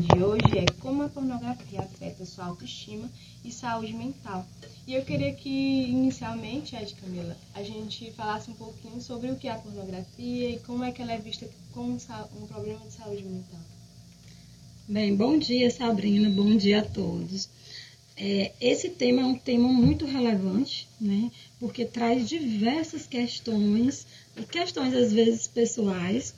de hoje é como a pornografia afeta sua autoestima e saúde mental. E eu queria que, inicialmente, Ed Camila, a gente falasse um pouquinho sobre o que é a pornografia e como é que ela é vista como um problema de saúde mental. Bem, bom dia, Sabrina, bom dia a todos. É, esse tema é um tema muito relevante, né? Porque traz diversas questões, questões às vezes pessoais.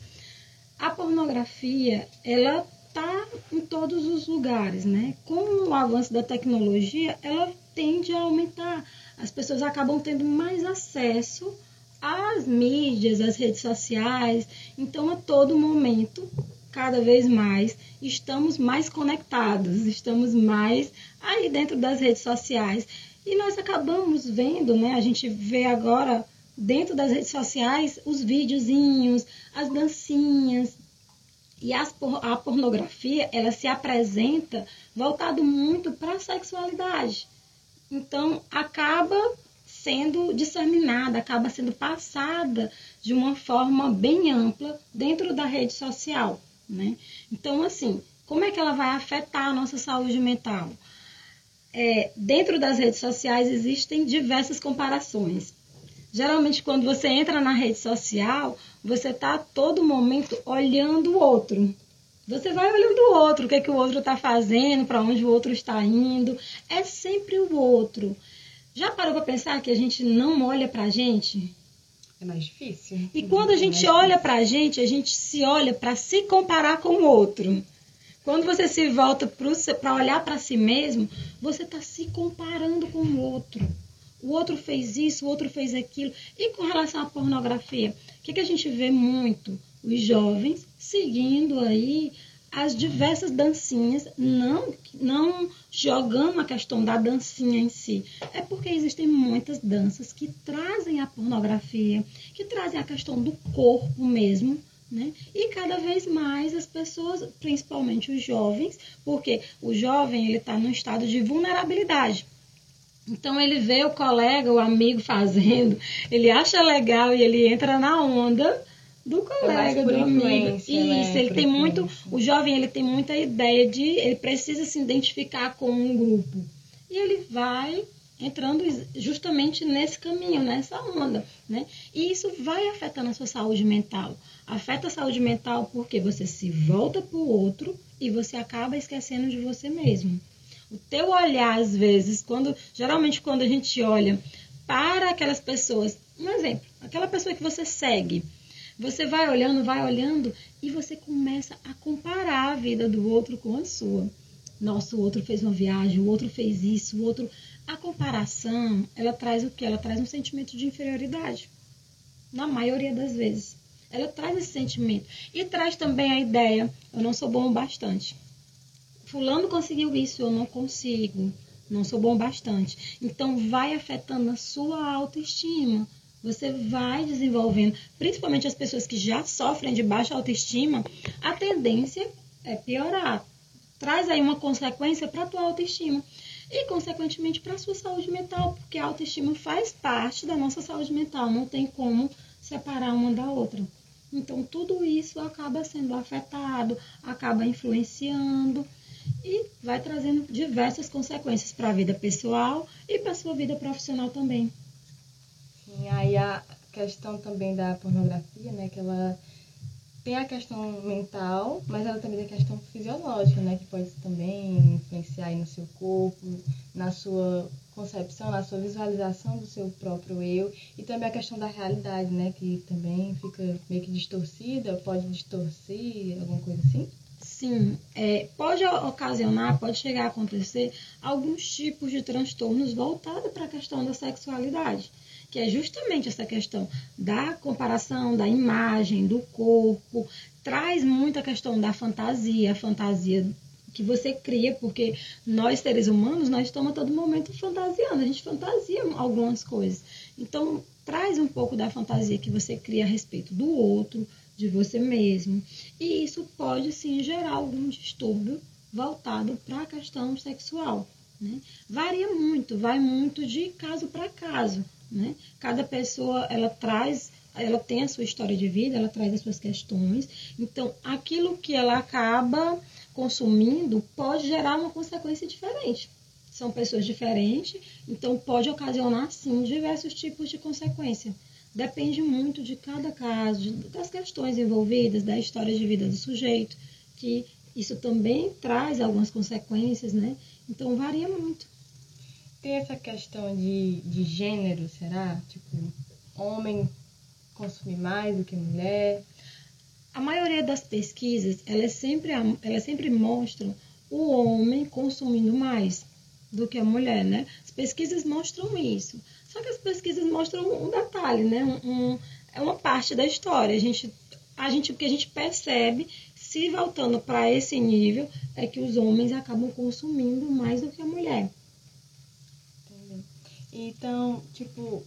A pornografia, ela está em todos os lugares, né? Com o avanço da tecnologia, ela tende a aumentar. As pessoas acabam tendo mais acesso às mídias, às redes sociais. Então, a todo momento, cada vez mais estamos mais conectados, estamos mais aí dentro das redes sociais. E nós acabamos vendo, né? A gente vê agora dentro das redes sociais os videozinhos, as dancinhas. E as, a pornografia, ela se apresenta voltado muito para a sexualidade. Então, acaba sendo disseminada, acaba sendo passada de uma forma bem ampla dentro da rede social né? Então, assim, como é que ela vai afetar a nossa saúde mental? É, dentro das redes sociais existem diversas comparações. Geralmente, quando você entra na rede social, você está a todo momento olhando o outro. Você vai olhando o outro, o que, é que o outro está fazendo, para onde o outro está indo. É sempre o outro. Já parou para pensar que a gente não olha para a gente? É mais difícil. E quando a gente é olha para a gente, a gente se olha para se comparar com o outro. Quando você se volta para olhar para si mesmo, você está se comparando com o outro. O outro fez isso, o outro fez aquilo. E com relação à pornografia, o que, que a gente vê muito? Os jovens seguindo aí as diversas dancinhas, não, não jogando a questão da dancinha em si. É porque existem muitas danças que trazem a pornografia, que trazem a questão do corpo mesmo, né? E cada vez mais as pessoas, principalmente os jovens, porque o jovem ele está num estado de vulnerabilidade. Então ele vê o colega, o amigo fazendo, ele acha legal e ele entra na onda do colega, do amigo. Né? Isso, né? ele tem muito, o jovem ele tem muita ideia de, ele precisa se identificar com um grupo. E ele vai entrando justamente nesse caminho, nessa onda, né? E isso vai afetando a sua saúde mental. Afeta a saúde mental porque você se volta para o outro e você acaba esquecendo de você mesmo. O teu olhar, às vezes, quando geralmente quando a gente olha para aquelas pessoas, um exemplo, aquela pessoa que você segue, você vai olhando, vai olhando e você começa a comparar a vida do outro com a sua. Nossa, o outro fez uma viagem, o outro fez isso, o outro. A comparação, ela traz o que? Ela traz um sentimento de inferioridade. Na maioria das vezes. Ela traz esse sentimento. E traz também a ideia: eu não sou bom o bastante. Fulano conseguiu isso, eu não consigo. Não sou bom bastante. Então, vai afetando a sua autoestima você vai desenvolvendo, principalmente as pessoas que já sofrem de baixa autoestima, a tendência é piorar. Traz aí uma consequência para a tua autoestima e, consequentemente, para a sua saúde mental, porque a autoestima faz parte da nossa saúde mental, não tem como separar uma da outra. Então, tudo isso acaba sendo afetado, acaba influenciando e vai trazendo diversas consequências para a vida pessoal e para a sua vida profissional também. Sim, aí a questão também da pornografia, né, que ela tem a questão mental, mas ela também tem a questão fisiológica, né, que pode também influenciar no seu corpo, na sua concepção, na sua visualização do seu próprio eu, e também a questão da realidade, né, que também fica meio que distorcida, pode distorcer, alguma coisa assim. Sim, é, pode ocasionar, pode chegar a acontecer alguns tipos de transtornos voltados para a questão da sexualidade que é justamente essa questão da comparação da imagem, do corpo, traz muita questão da fantasia, a fantasia que você cria, porque nós seres humanos, nós estamos a todo momento fantasiando, a gente fantasia algumas coisas. Então, traz um pouco da fantasia que você cria a respeito do outro, de você mesmo. E isso pode sim gerar algum distúrbio voltado para a questão sexual. Né? Varia muito, vai muito de caso para caso. Né? Cada pessoa ela traz, ela tem a sua história de vida, ela traz as suas questões. Então, aquilo que ela acaba consumindo pode gerar uma consequência diferente. São pessoas diferentes, então pode ocasionar, sim, diversos tipos de consequência. Depende muito de cada caso, das questões envolvidas, da história de vida do sujeito, que isso também traz algumas consequências, né? Então varia muito. Tem essa questão de, de gênero, será? Tipo, homem consumir mais do que mulher? A maioria das pesquisas, elas sempre, elas sempre mostram o homem consumindo mais do que a mulher, né? As pesquisas mostram isso. Só que as pesquisas mostram um detalhe, né? Um, é uma parte da história. A gente, a gente, o que a gente percebe, se voltando para esse nível, é que os homens acabam consumindo mais do que a mulher. Entendi. Então, tipo,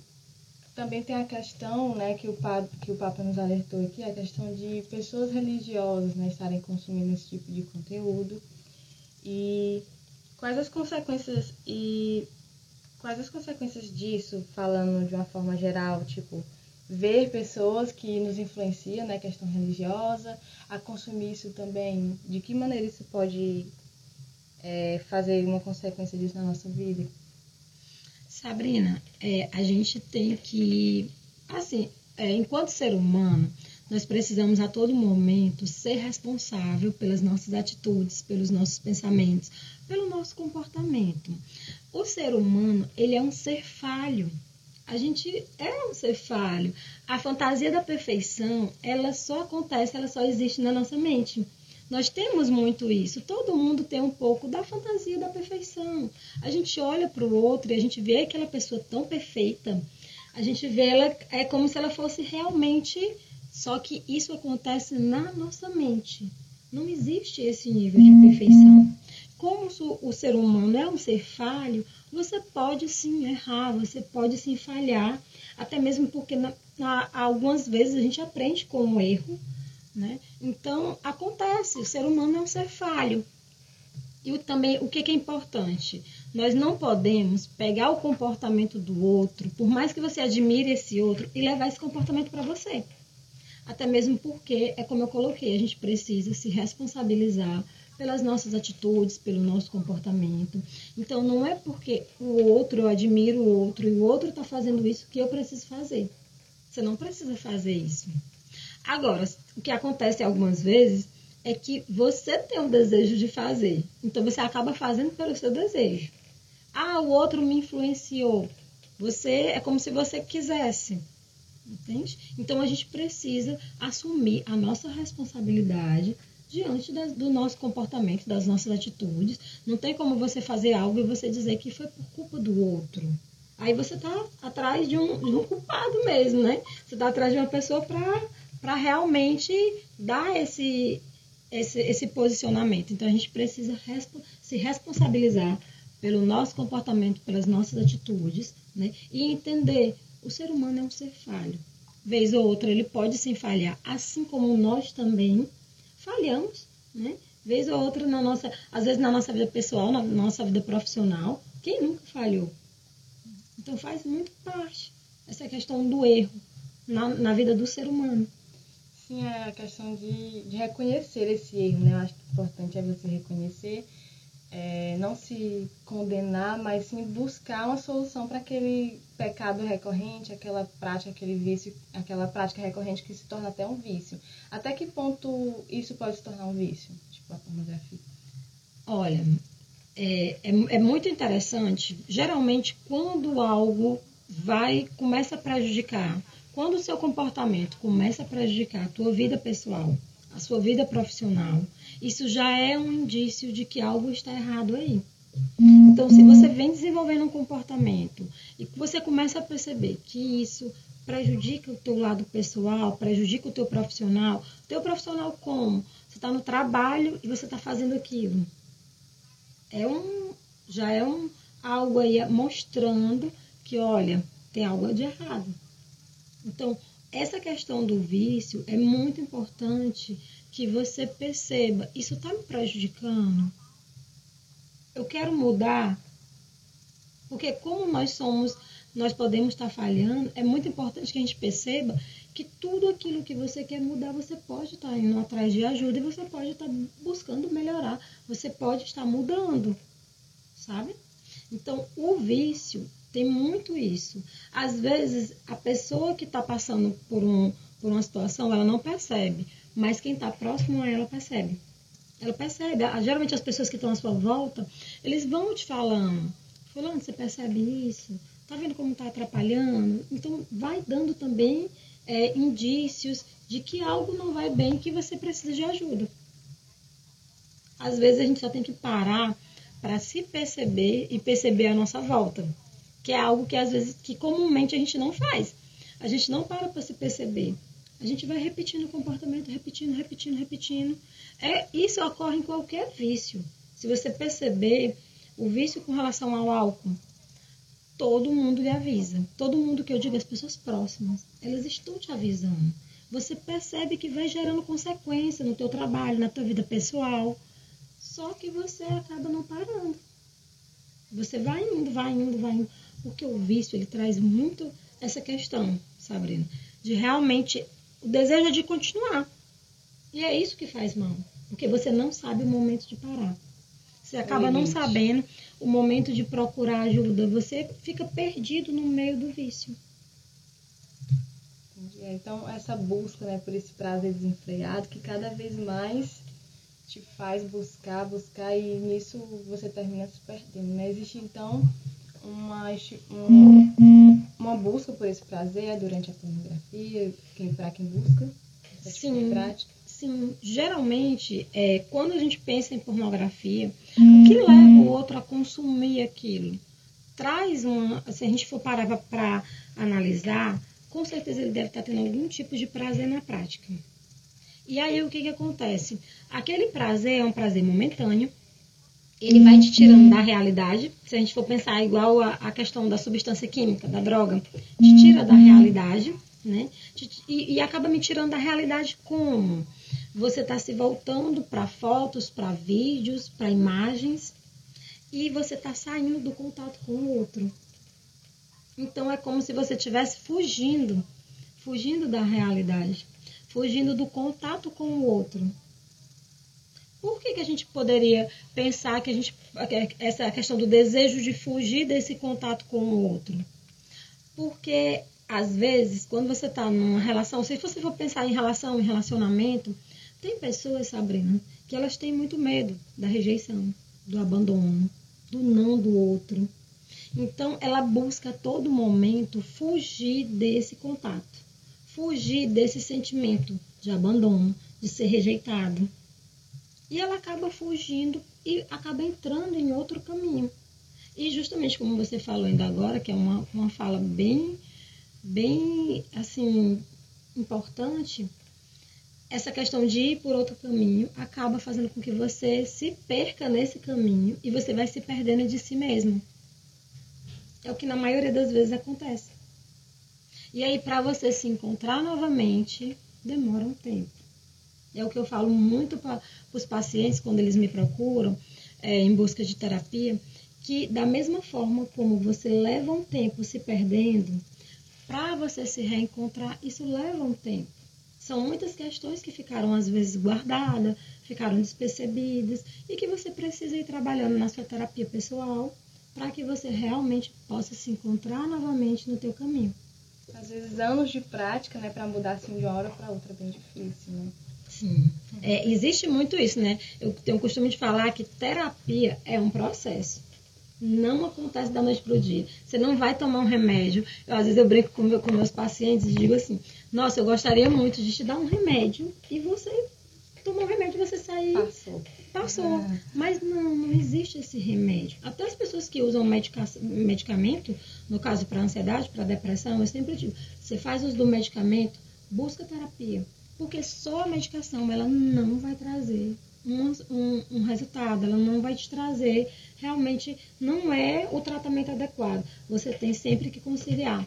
também tem a questão, né, que o, Papa, que o Papa nos alertou aqui, a questão de pessoas religiosas, né, estarem consumindo esse tipo de conteúdo. E quais as consequências e quais as consequências disso, falando de uma forma geral, tipo, ver pessoas que nos influenciam, né, questão religiosa, a consumir isso também, de que maneira isso pode é, fazer uma consequência disso na nossa vida? Sabrina, é, a gente tem que, assim, é, enquanto ser humano, nós precisamos a todo momento ser responsável pelas nossas atitudes, pelos nossos pensamentos, pelo nosso comportamento. O ser humano, ele é um ser falho. A gente é um ser falho. A fantasia da perfeição, ela só acontece, ela só existe na nossa mente. Nós temos muito isso. Todo mundo tem um pouco da fantasia da perfeição. A gente olha para o outro e a gente vê aquela pessoa tão perfeita. A gente vê ela é como se ela fosse realmente. Só que isso acontece na nossa mente. Não existe esse nível de perfeição. Como o ser humano é um ser falho, você pode sim errar, você pode sim falhar, até mesmo porque na, na, algumas vezes a gente aprende com o erro né? Então, acontece, o ser humano é um ser falho. E o, também, o que, que é importante? Nós não podemos pegar o comportamento do outro, por mais que você admire esse outro, e levar esse comportamento para você. Até mesmo porque, é como eu coloquei, a gente precisa se responsabilizar pelas nossas atitudes, pelo nosso comportamento. Então, não é porque o outro, eu admiro o outro, e o outro está fazendo isso que eu preciso fazer. Você não precisa fazer isso. Agora, o que acontece algumas vezes é que você tem um desejo de fazer. Então você acaba fazendo pelo seu desejo. Ah, o outro me influenciou. Você é como se você quisesse. Entende? Então a gente precisa assumir a nossa responsabilidade diante do nosso comportamento, das nossas atitudes. Não tem como você fazer algo e você dizer que foi por culpa do outro. Aí você está atrás de um, de um culpado mesmo, né? Você está atrás de uma pessoa para realmente dar esse, esse, esse posicionamento. Então a gente precisa se responsabilizar pelo nosso comportamento, pelas nossas atitudes, né? E entender o ser humano é um ser falho. Vez ou outra ele pode sim falhar, assim como nós também falhamos, né? Vez ou outra na nossa, às vezes na nossa vida pessoal, na nossa vida profissional, quem nunca falhou? Então faz muito parte essa questão do erro na, na vida do ser humano. Sim, é a questão de, de reconhecer esse erro, né? Eu acho que o importante é você reconhecer, é, não se condenar, mas sim buscar uma solução para aquele pecado recorrente, aquela prática, aquele vício, aquela prática recorrente que se torna até um vício. Até que ponto isso pode se tornar um vício, tipo a pornografia? Olha, é, é, é muito interessante. Geralmente, quando algo vai começa a prejudicar quando o seu comportamento começa a prejudicar a tua vida pessoal, a sua vida profissional, isso já é um indício de que algo está errado aí. Então, se você vem desenvolvendo um comportamento e você começa a perceber que isso prejudica o teu lado pessoal, prejudica o teu profissional, o teu profissional como? Você está no trabalho e você está fazendo aquilo. É um, já é um algo aí mostrando que, olha, tem algo de errado. Então, essa questão do vício é muito importante que você perceba, isso está me prejudicando? Eu quero mudar? Porque como nós somos, nós podemos estar falhando, é muito importante que a gente perceba que tudo aquilo que você quer mudar, você pode estar indo atrás de ajuda e você pode estar buscando melhorar, você pode estar mudando, sabe? Então, o vício tem muito isso. Às vezes, a pessoa que está passando por, um, por uma situação, ela não percebe, mas quem está próximo a ela percebe. Ela percebe. Geralmente, as pessoas que estão à sua volta, eles vão te falando. Fulano, você percebe isso? Tá vendo como está atrapalhando? Então, vai dando também é, indícios de que algo não vai bem, que você precisa de ajuda. Às vezes, a gente só tem que parar para se perceber e perceber a nossa volta, que é algo que às vezes que comumente a gente não faz. A gente não para para se perceber. A gente vai repetindo o comportamento, repetindo, repetindo, repetindo. É, isso ocorre em qualquer vício. Se você perceber o vício com relação ao álcool, todo mundo lhe avisa. Todo mundo que eu digo, as pessoas próximas, elas estão te avisando. Você percebe que vai gerando consequência no teu trabalho, na tua vida pessoal. Só que você acaba não parando. Você vai indo, vai indo, vai indo. Porque o vício, ele traz muito essa questão, Sabrina, de realmente o desejo de continuar. E é isso que faz mal. Porque você não sabe o momento de parar. Você acaba não sabendo o momento de procurar ajuda. Você fica perdido no meio do vício. Então, essa busca né, por esse prazer desenfreado, que cada vez mais te faz buscar, buscar, e nisso você termina se perdendo. Né? Existe, então, uma, um, uma busca por esse prazer durante a pornografia, para quem busca? Sim. Prática. Sim, geralmente, é, quando a gente pensa em pornografia, o que leva o outro a consumir aquilo? Traz uma. Se a gente for parar para analisar, com certeza ele deve estar tendo algum tipo de prazer na prática. E aí o que, que acontece? Aquele prazer é um prazer momentâneo, ele vai te tirando da realidade. Se a gente for pensar igual a, a questão da substância química, da droga, te tira da realidade, né? E, e acaba me tirando da realidade como? você está se voltando para fotos, para vídeos, para imagens e você está saindo do contato com o outro. Então é como se você estivesse fugindo, fugindo da realidade, fugindo do contato com o outro. Por que, que a gente poderia pensar que a gente essa questão do desejo de fugir desse contato com o outro? Porque às vezes, quando você está numa relação, se você for pensar em relação, em relacionamento, tem pessoas, Sabrina, que elas têm muito medo da rejeição, do abandono, do não do outro. Então, ela busca a todo momento fugir desse contato, fugir desse sentimento de abandono, de ser rejeitado. E ela acaba fugindo e acaba entrando em outro caminho. E justamente como você falou ainda agora, que é uma, uma fala bem, bem assim, importante, essa questão de ir por outro caminho acaba fazendo com que você se perca nesse caminho e você vai se perdendo de si mesmo. É o que na maioria das vezes acontece. E aí, para você se encontrar novamente, demora um tempo. É o que eu falo muito para os pacientes quando eles me procuram é, em busca de terapia, que da mesma forma como você leva um tempo se perdendo, para você se reencontrar, isso leva um tempo. São muitas questões que ficaram às vezes guardadas, ficaram despercebidas e que você precisa ir trabalhando na sua terapia pessoal para que você realmente possa se encontrar novamente no teu caminho. Às vezes anos de prática, né, para mudar assim de uma hora para outra é bem difícil, né? Sim. É, existe muito isso, né? Eu tenho o costume de falar que terapia é um processo. Não acontece da noite para o dia. Você não vai tomar um remédio. Eu, às vezes eu brinco com, meu, com meus pacientes e digo assim: Nossa, eu gostaria muito de te dar um remédio e você tomou um remédio e você sair. Passou. Passou. Ah. Mas não, não existe esse remédio. Até as pessoas que usam medica medicamento, no caso para ansiedade, para depressão, eu sempre digo: você faz uso do medicamento, busca terapia. Porque só a medicação ela não vai trazer um, um, um resultado, ela não vai te trazer realmente não é o tratamento adequado. Você tem sempre que conciliar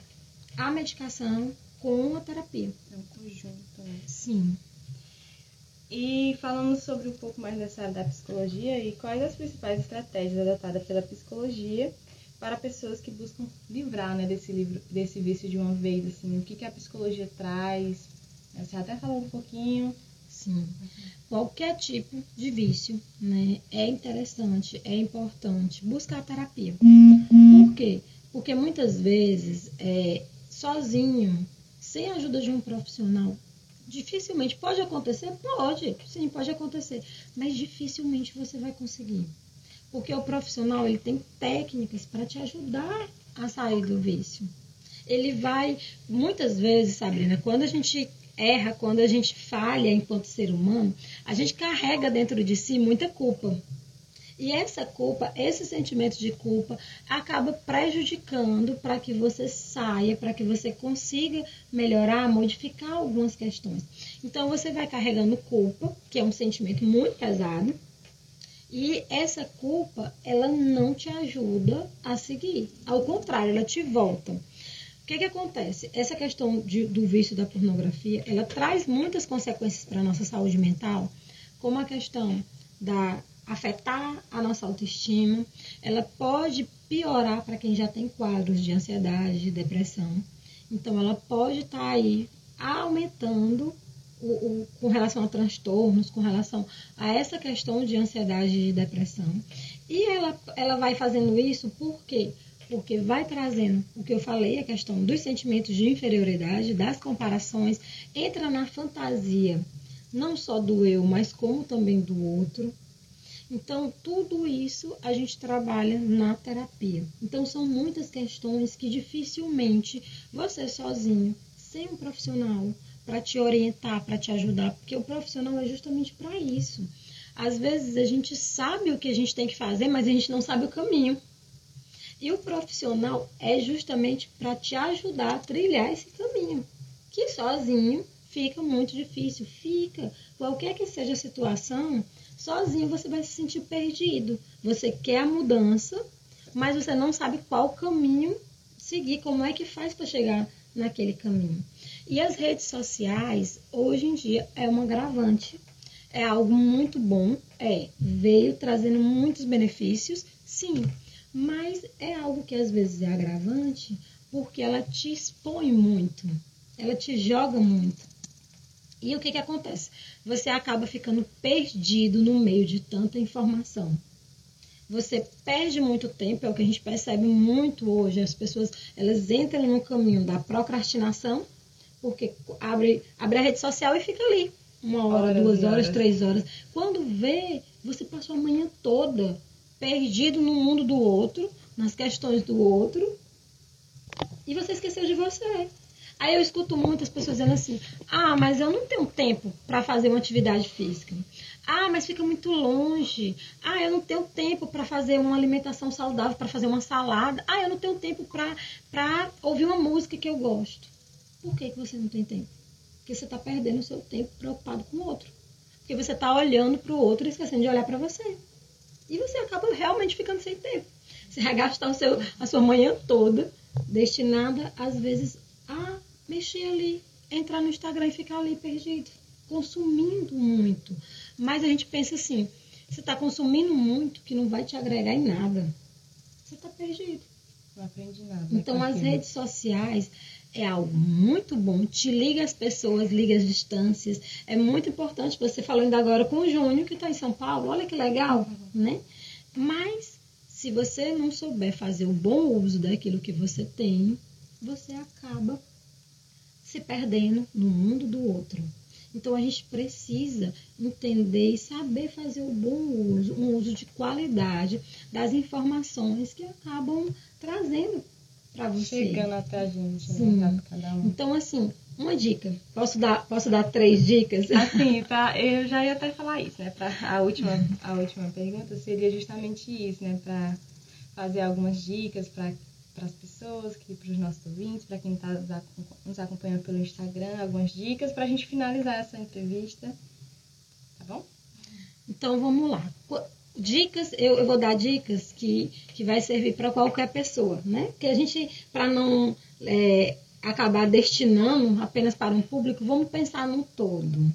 a medicação com a terapia. É um conjunto, né? Sim. E falando sobre um pouco mais dessa área da psicologia e quais as principais estratégias adotadas pela psicologia para pessoas que buscam livrar né, desse, livro, desse vício de uma vez, assim, o que, que a psicologia traz. Você até falou um pouquinho. Sim. Qualquer tipo de vício, né, é interessante, é importante buscar terapia. Por quê? Porque muitas vezes, é, sozinho, sem a ajuda de um profissional, dificilmente pode acontecer? Pode, sim, pode acontecer, mas dificilmente você vai conseguir. Porque o profissional ele tem técnicas para te ajudar a sair do vício. Ele vai, muitas vezes, Sabrina, quando a gente erra, quando a gente falha enquanto ser humano, a gente carrega dentro de si muita culpa. E essa culpa, esse sentimento de culpa, acaba prejudicando para que você saia, para que você consiga melhorar, modificar algumas questões. Então você vai carregando culpa, que é um sentimento muito pesado, e essa culpa, ela não te ajuda a seguir. Ao contrário, ela te volta. Que, que acontece? Essa questão de, do vício da pornografia, ela traz muitas consequências para a nossa saúde mental, como a questão da afetar a nossa autoestima, ela pode piorar para quem já tem quadros de ansiedade, de depressão. Então, ela pode estar tá aí aumentando o, o, com relação a transtornos, com relação a essa questão de ansiedade e de depressão. E ela, ela vai fazendo isso por quê? Porque vai trazendo o que eu falei, a questão dos sentimentos de inferioridade, das comparações, entra na fantasia, não só do eu, mas como também do outro. Então, tudo isso a gente trabalha na terapia. Então, são muitas questões que dificilmente você sozinho, sem um profissional, para te orientar, para te ajudar, porque o profissional é justamente para isso. Às vezes a gente sabe o que a gente tem que fazer, mas a gente não sabe o caminho. E o profissional é justamente para te ajudar a trilhar esse caminho, que sozinho fica muito difícil. Fica. Qualquer que seja a situação, sozinho você vai se sentir perdido. Você quer a mudança, mas você não sabe qual caminho seguir, como é que faz para chegar naquele caminho. E as redes sociais, hoje em dia, é um agravante. É algo muito bom, é, veio trazendo muitos benefícios, sim, mas é algo que às vezes é agravante porque ela te expõe muito, ela te joga muito. E o que, que acontece? Você acaba ficando perdido no meio de tanta informação. Você perde muito tempo, é o que a gente percebe muito hoje. As pessoas elas entram no caminho da procrastinação porque abre, abre a rede social e fica ali. Uma hora, horas duas horas, horas, três horas. Quando vê, você passou a manhã toda perdido no mundo do outro, nas questões do outro, e você esqueceu de você. Aí eu escuto muitas pessoas dizendo assim: ah, mas eu não tenho tempo para fazer uma atividade física. Ah, mas fica muito longe. Ah, eu não tenho tempo para fazer uma alimentação saudável, para fazer uma salada. Ah, eu não tenho tempo para ouvir uma música que eu gosto. Por que, que você não tem tempo? Porque você está perdendo o seu tempo preocupado com o outro. Porque você está olhando para o outro e esquecendo de olhar para você. E você acaba realmente ficando sem tempo. Você vai gastar o seu, a sua manhã toda destinada, às vezes, a mexer ali, entrar no Instagram e ficar ali perdido, consumindo muito. Mas a gente pensa assim, você está consumindo muito que não vai te agregar em nada. Você está perdido. Não aprendi nada. Então, as redes sociais, é algo muito bom, te liga as pessoas, liga as distâncias. É muito importante. Você falando agora com o Júnior, que está em São Paulo, olha que legal, né? Mas, se você não souber fazer o bom uso daquilo que você tem, você acaba se perdendo no mundo do outro. Então a gente precisa entender e saber fazer o bom uso, um uso de qualidade das informações que acabam trazendo para você. Chegando até a gente, né? Um. Então, assim, uma dica. Posso dar, posso dar três dicas? Assim, tá, eu já ia até falar isso, né? Pra, a, última, a última pergunta seria justamente isso, né? Para fazer algumas dicas para as pessoas, para os nossos ouvintes, para quem está nos acompanhando pelo Instagram, algumas dicas para a gente finalizar essa entrevista. Tá bom? Então vamos lá dicas, eu, eu, vou dar dicas que, que vai servir para qualquer pessoa, né? Que a gente, para não é, acabar destinando apenas para um público, vamos pensar no todo.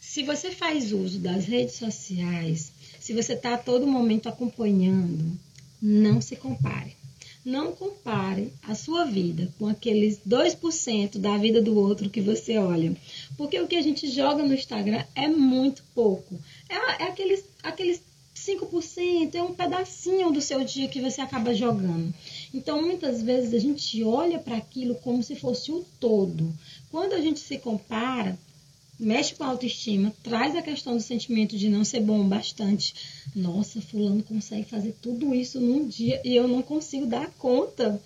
Se você faz uso das redes sociais, se você está a todo momento acompanhando, não se compare. Não compare a sua vida com aqueles 2% da vida do outro que você olha. Porque o que a gente joga no Instagram é muito pouco. É, é aqueles, aqueles 5%, é um pedacinho do seu dia que você acaba jogando. Então, muitas vezes a gente olha para aquilo como se fosse o todo. Quando a gente se compara, mexe com a autoestima, traz a questão do sentimento de não ser bom bastante. Nossa, fulano consegue fazer tudo isso num dia e eu não consigo dar conta,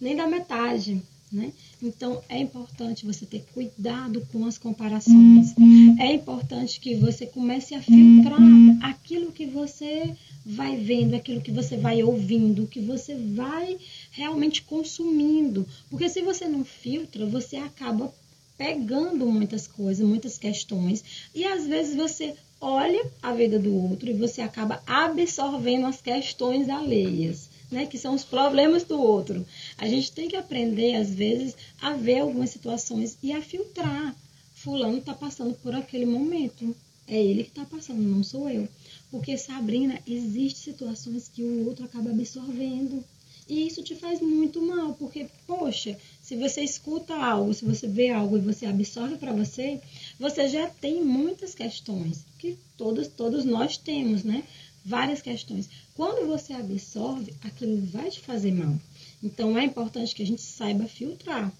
nem da metade, né? Então é importante você ter cuidado com as comparações. É importante que você comece a filtrar aquilo que você vai vendo, aquilo que você vai ouvindo, que você vai realmente consumindo. Porque se você não filtra, você acaba pegando muitas coisas, muitas questões, e às vezes você olha a vida do outro e você acaba absorvendo as questões alheias. Né, que são os problemas do outro. A gente tem que aprender, às vezes, a ver algumas situações e a filtrar. Fulano está passando por aquele momento. É ele que está passando, não sou eu. Porque, Sabrina, existem situações que o outro acaba absorvendo. E isso te faz muito mal, porque, poxa, se você escuta algo, se você vê algo e você absorve para você, você já tem muitas questões, que todos, todos nós temos, né? Várias questões. Quando você absorve, aquilo vai te fazer mal. Então é importante que a gente saiba filtrar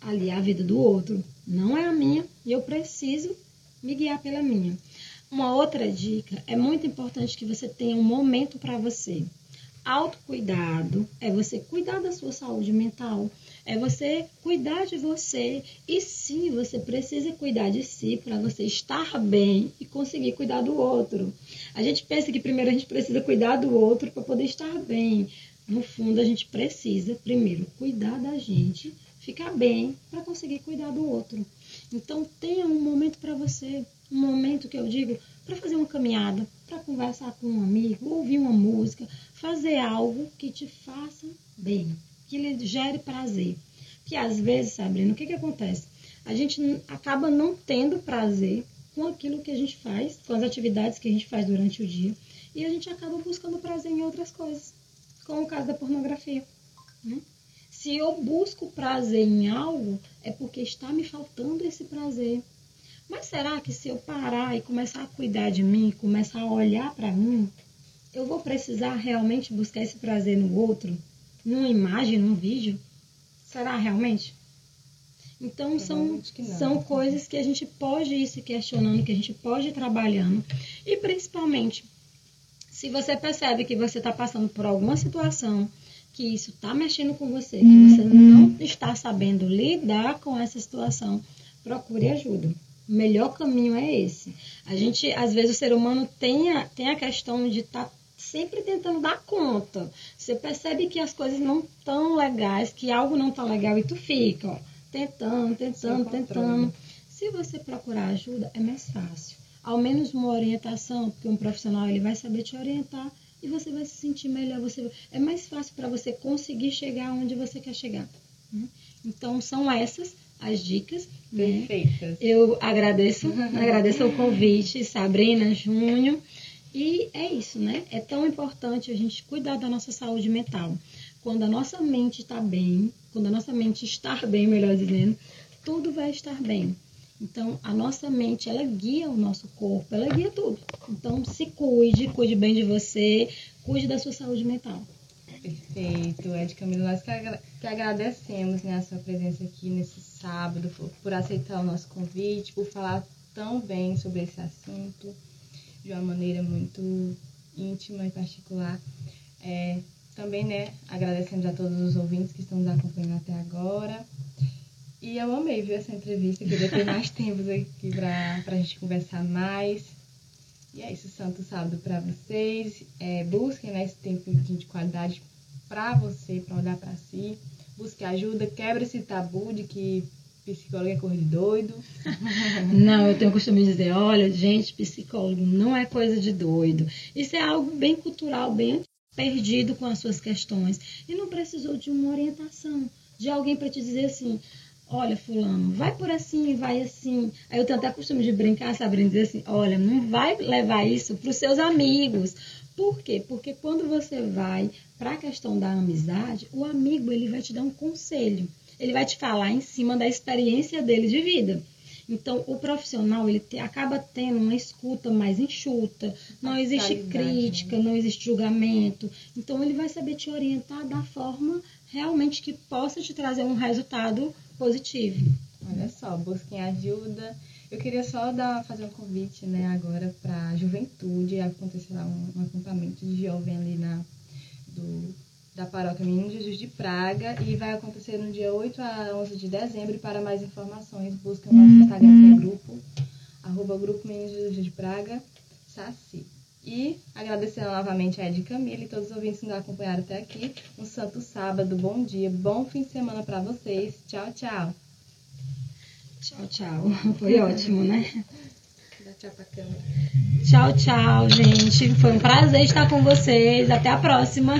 ali a vida do outro. Não é a minha e eu preciso me guiar pela minha. Uma outra dica é muito importante que você tenha um momento para você. Autocuidado é você cuidar da sua saúde mental, é você cuidar de você. E sim, você precisa cuidar de si para você estar bem e conseguir cuidar do outro. A gente pensa que primeiro a gente precisa cuidar do outro para poder estar bem. No fundo, a gente precisa primeiro cuidar da gente, ficar bem para conseguir cuidar do outro. Então, tenha um momento para você, um momento que eu digo para fazer uma caminhada, para conversar com um amigo, ouvir uma música, fazer algo que te faça bem que lhe gere prazer. Que às vezes, Sabrina, o que, que acontece? A gente acaba não tendo prazer com aquilo que a gente faz, com as atividades que a gente faz durante o dia, e a gente acaba buscando prazer em outras coisas, como o caso da pornografia. Né? Se eu busco prazer em algo, é porque está me faltando esse prazer. Mas será que se eu parar e começar a cuidar de mim, começar a olhar para mim, eu vou precisar realmente buscar esse prazer no outro? numa imagem, num vídeo? Será realmente? Então são, são coisas que a gente pode ir se questionando, que a gente pode ir trabalhando. E principalmente, se você percebe que você está passando por alguma situação, que isso está mexendo com você, que você não está sabendo lidar com essa situação, procure ajuda. O melhor caminho é esse. A gente, às vezes, o ser humano tem a, tem a questão de estar tá sempre tentando dar conta. Você percebe que as coisas não estão legais, que algo não está legal e tu fica, ó, tentando, tentando, tentando. Se você procurar ajuda, é mais fácil. Ao menos uma orientação, porque um profissional ele vai saber te orientar e você vai se sentir melhor. Você é mais fácil para você conseguir chegar onde você quer chegar. Né? Então são essas as dicas. Né? Perfeitas. Eu agradeço, agradeço o convite, Sabrina, Júnior. E é isso, né? É tão importante a gente cuidar da nossa saúde mental. Quando a nossa mente está bem, quando a nossa mente está bem, melhor dizendo, tudo vai estar bem. Então, a nossa mente, ela guia o nosso corpo, ela guia tudo. Então, se cuide, cuide bem de você, cuide da sua saúde mental. Perfeito, Ed Camilo, nós que agradecemos né, a sua presença aqui nesse sábado, por aceitar o nosso convite, por falar tão bem sobre esse assunto de uma maneira muito íntima e particular. É, também, né, agradecemos a todos os ouvintes que estão nos acompanhando até agora. E eu amei, viu, essa entrevista. Queria ter mais tempos aqui para a gente conversar mais. E é isso, Santo Sábado para vocês. É, busquem né, esse tempo de qualidade para você, para olhar para si. Busque ajuda, quebre esse tabu de que psicólogo é coisa de doido. Não, eu tenho o costume de dizer, olha, gente, psicólogo não é coisa de doido. Isso é algo bem cultural, bem perdido com as suas questões. E não precisou de uma orientação, de alguém para te dizer assim, olha, fulano, vai por assim, vai assim. Aí eu tenho até costume de brincar, sabe, dizer assim, olha, não vai levar isso para os seus amigos, Por quê? Porque quando você vai para a questão da amizade, o amigo ele vai te dar um conselho. Ele vai te falar em cima da experiência dele de vida. Então, o profissional ele te, acaba tendo uma escuta mais enxuta, não existe crítica, né? não existe julgamento. Então, ele vai saber te orientar da forma realmente que possa te trazer um resultado positivo. Olha só, busquem ajuda. Eu queria só dar, fazer um convite né, agora para a juventude. Acontecerá um, um acampamento de jovem ali na, do, da paróquia Menino Jesus de Praga e vai acontecer no dia 8 a 11 de dezembro. E para mais informações, busca o nosso Instagram, que é grupo, arroba grupo Menino Jesus de Praga, Saci. E agradecendo novamente a Ed Camila e todos os ouvintes que nos acompanharam até aqui. Um santo sábado, bom dia, bom fim de semana para vocês. Tchau, tchau. Tchau, tchau. Foi ótimo, né? Tchau. Tchau, tchau, gente. Foi um prazer estar com vocês. Até a próxima.